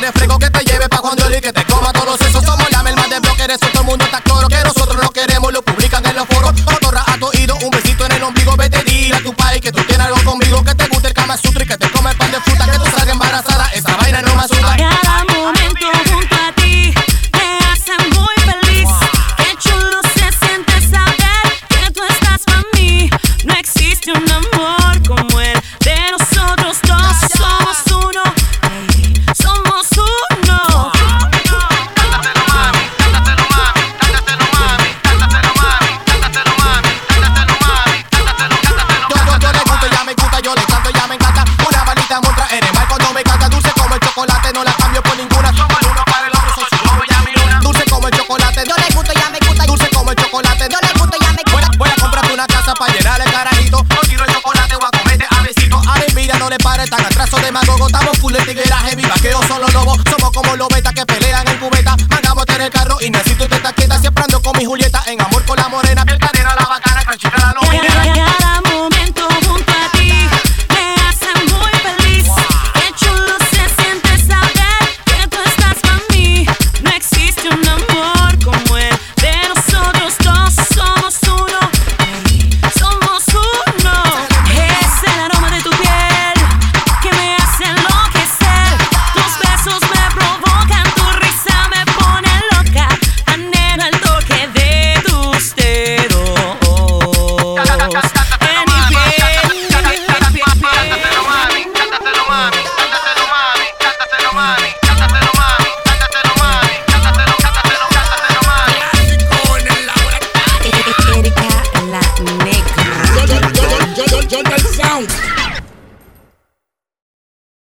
quieres frego que te lleve pa' cuando Dioli que me gusta, yo le canto, ya me encanta. Una balita montra, eres mal cuando me canta. Dulce como el chocolate, no la cambio por ninguna. Somos el uno para el otro, soy su. Dulce como el chocolate, no le gusta, ya me gusta. Dulce como el chocolate, no le gusta, ya me gusta. Voy a, comprarte una casa para llenar el carajito. No tiro el chocolate, voy a comerte a besito. A ver, mira, no le pares tan atraso de magogo. Estamos full de tigueraje, mi vaquero son los lobos. Somos como los betas que pelean en cubeta. Mandamos en el carro y necesito esta taqueta. Siempre ando con mi Julieta. right.